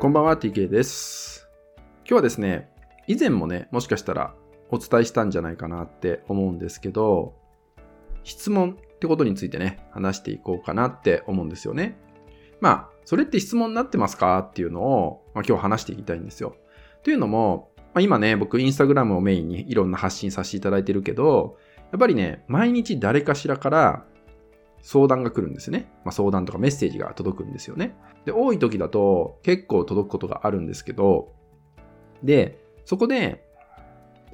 こんばんは、TK です。今日はですね、以前もね、もしかしたらお伝えしたんじゃないかなって思うんですけど、質問ってことについてね、話していこうかなって思うんですよね。まあ、それって質問になってますかっていうのを、まあ、今日話していきたいんですよ。というのも、まあ、今ね、僕、インスタグラムをメインにいろんな発信させていただいてるけど、やっぱりね、毎日誰かしらから相談が来るんですね。まあ、相談とかメッセージが届くんですよね。で、多い時だと結構届くことがあるんですけど、で、そこで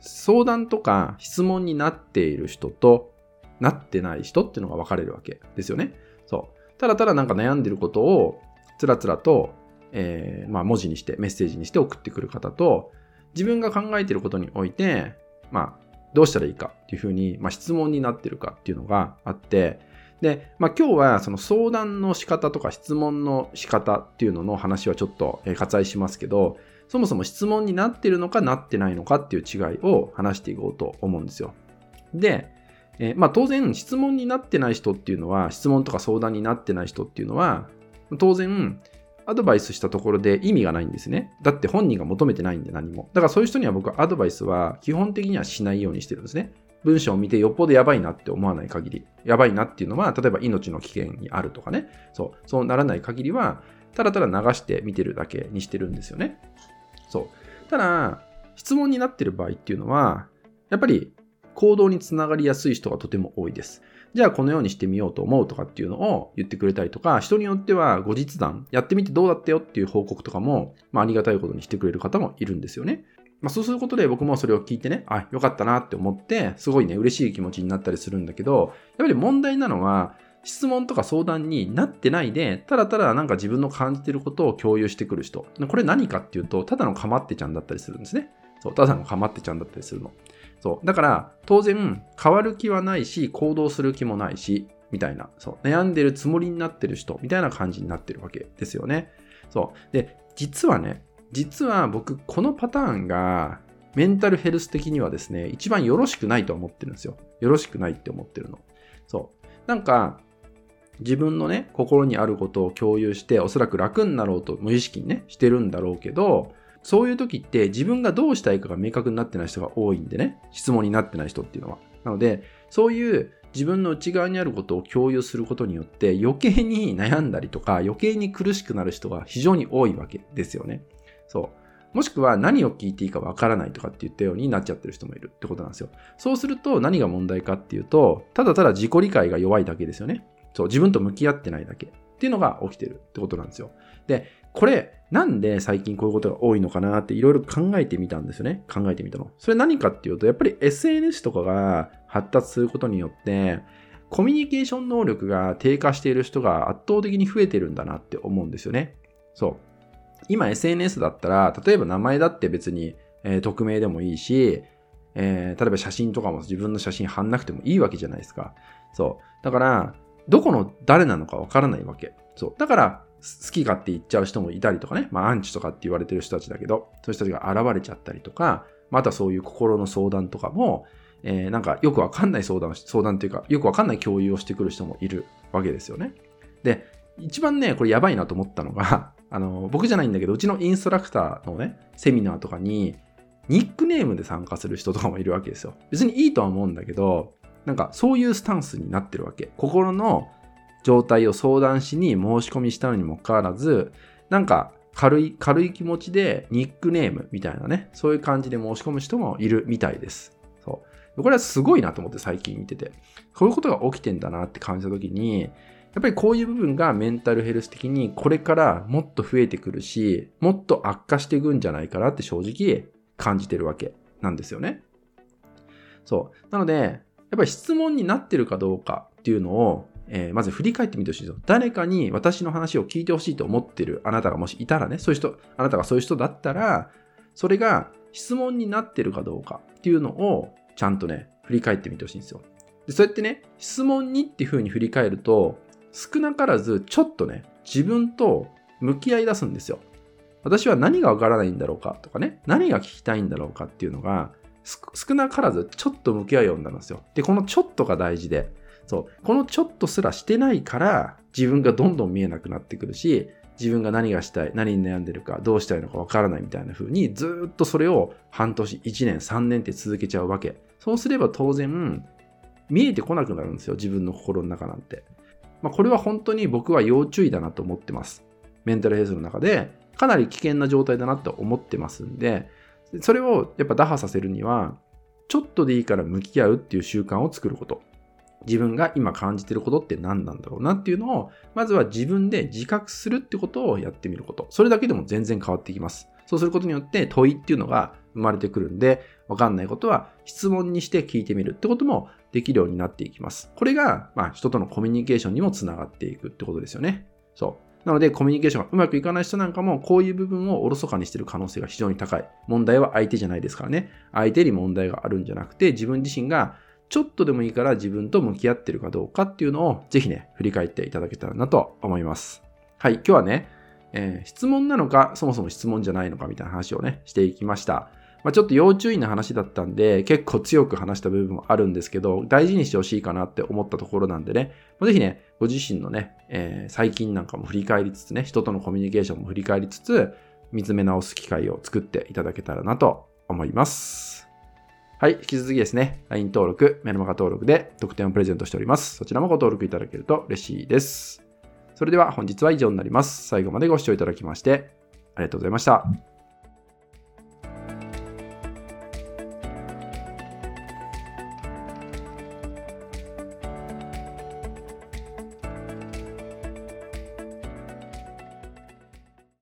相談とか質問になっている人となってない人っていうのが分かれるわけですよね。そう。ただただなんか悩んでることをつらつらと、えーまあ、文字にしてメッセージにして送ってくる方と、自分が考えていることにおいて、まあ、どうしたらいいかっていうふうに、まあ、質問になってるかっていうのがあって、で、まあ、今日はその相談の仕方とか質問の仕方っていうのの話はちょっと割愛しますけど、そもそも質問になってるのかなってないのかっていう違いを話していこうと思うんですよ。で、えーまあ、当然質問になってない人っていうのは、質問とか相談になってない人っていうのは、当然アドバイスしたところで意味がないんですね。だって本人が求めてないんで何も。だからそういう人には僕はアドバイスは基本的にはしないようにしてるんですね。文章を見てよっぽどやばいなって思わない限り、やばいなっていうのは、例えば命の危険にあるとかね、そう、そうならない限りは、ただただ流して見てるだけにしてるんですよね。そう。ただ、質問になってる場合っていうのは、やっぱり行動につながりやすい人がとても多いです。じゃあこのようにしてみようと思うとかっていうのを言ってくれたりとか、人によっては後日談、やってみてどうだったよっていう報告とかも、まあ、ありがたいことにしてくれる方もいるんですよね。まあ、そうすることで僕もそれを聞いてね、あ、よかったなって思って、すごいね、嬉しい気持ちになったりするんだけど、やっぱり問題なのは、質問とか相談になってないで、ただただなんか自分の感じてることを共有してくる人。これ何かっていうと、ただのかまってちゃんだったりするんですね。そう、ただのかまってちゃんだったりするの。そう。だから、当然、変わる気はないし、行動する気もないし、みたいな。そう。悩んでるつもりになってる人、みたいな感じになってるわけですよね。そう。で、実はね、実は僕、このパターンが、メンタルヘルス的にはですね、一番よろしくないと思ってるんですよ。よろしくないって思ってるの。そう。なんか、自分のね、心にあることを共有して、おそらく楽になろうと無意識にね、してるんだろうけど、そういう時って自分がどうしたいかが明確になってない人が多いんでね、質問になってない人っていうのは。なので、そういう自分の内側にあることを共有することによって余計に悩んだりとか余計に苦しくなる人が非常に多いわけですよね。そう。もしくは何を聞いていいかわからないとかって言ったようになっちゃってる人もいるってことなんですよ。そうすると何が問題かっていうと、ただただ自己理解が弱いだけですよね。そう、自分と向き合ってないだけっていうのが起きてるってことなんですよ。で、これ、なんで最近こういうことが多いのかなっていろいろ考えてみたんですよね。考えてみたの。それ何かっていうと、やっぱり SNS とかが発達することによって、コミュニケーション能力が低下している人が圧倒的に増えてるんだなって思うんですよね。そう。今 SNS だったら、例えば名前だって別に、えー匿名でもいいし、えー例えば写真とかも自分の写真貼んなくてもいいわけじゃないですか。そう。だから、どこの誰なのかわからないわけ。そう。だから、好き勝手言っちゃう人もいたりとかね。まあ、アンチとかって言われてる人たちだけど、そういう人たちが現れちゃったりとか、またそういう心の相談とかも、えーなんかよくわかんない相談を、相談っていうか、よくわかんない共有をしてくる人もいるわけですよね。で、一番ね、これやばいなと思ったのが、あの、僕じゃないんだけど、うちのインストラクターのね、セミナーとかに、ニックネームで参加する人とかもいるわけですよ。別にいいとは思うんだけど、なんかそういうスタンスになってるわけ。心の状態を相談しに申し込みしたのにもかかわらず、なんか軽い、軽い気持ちでニックネームみたいなね、そういう感じで申し込む人もいるみたいです。そう。これはすごいなと思って最近見てて。こういうことが起きてんだなって感じた時に、やっぱりこういう部分がメンタルヘルス的にこれからもっと増えてくるし、もっと悪化していくんじゃないかなって正直感じてるわけなんですよね。そう。なので、やっぱり質問になってるかどうかっていうのを、えーまず振り返ってみてほしいんですよ。誰かに私の話を聞いてほしいと思ってるあなたがもしいたらね、そういう人、あなたがそういう人だったら、それが質問になってるかどうかっていうのをちゃんとね、振り返ってみてほしいんですよ。で、そうやってね、質問にっていう風に振り返ると、少なからずちょっとね、自分と向き合い出すんですよ。私は何がわからないんだろうかとかね、何が聞きたいんだろうかっていうのが、少なからずちょっと向き合うようになるんですよ。で、このちょっとが大事で、そう、このちょっとすらしてないから、自分がどんどん見えなくなってくるし、自分が何がしたい、何に悩んでるか、どうしたいのかわからないみたいな風に、ずっとそれを半年、1年、3年って続けちゃうわけ。そうすれば当然、見えてこなくなるんですよ、自分の心の中なんて。まあ、これは本当に僕は要注意だなと思ってます。メンタルヘルスの中で、かなり危険な状態だなって思ってますんで、それをやっぱ打破させるには、ちょっとでいいから向き合うっていう習慣を作ること。自分が今感じてることって何なんだろうなっていうのを、まずは自分で自覚するってことをやってみること。それだけでも全然変わってきます。そうすることによって問いっていうのが生まれてくるんで、わかんないことは質問にして聞いてみるってこともできるようになっていきます。これが、まあ、人とのコミュニケーションにもつながっていくってことですよね。そう。なので、コミュニケーションがうまくいかない人なんかも、こういう部分をおろそかにしてる可能性が非常に高い。問題は相手じゃないですからね。相手に問題があるんじゃなくて、自分自身がちょっとでもいいから自分と向き合ってるかどうかっていうのをぜひね、振り返っていただけたらなと思います。はい、今日はね、えー、質問なのか、そもそも質問じゃないのかみたいな話をね、していきました。まあ、ちょっと要注意な話だったんで、結構強く話した部分もあるんですけど、大事にしてほしいかなって思ったところなんでね、まあ、ぜひね、ご自身のね、えー、最近なんかも振り返りつつね、人とのコミュニケーションも振り返りつつ、見つめ直す機会を作っていただけたらなと思います。はい、引き続きですね、LINE 登録、メルマガ登録で特典をプレゼントしております。そちらもご登録いただけると嬉しいです。それでは本日は以上になります。最後までご視聴いただきましてありがとうございました。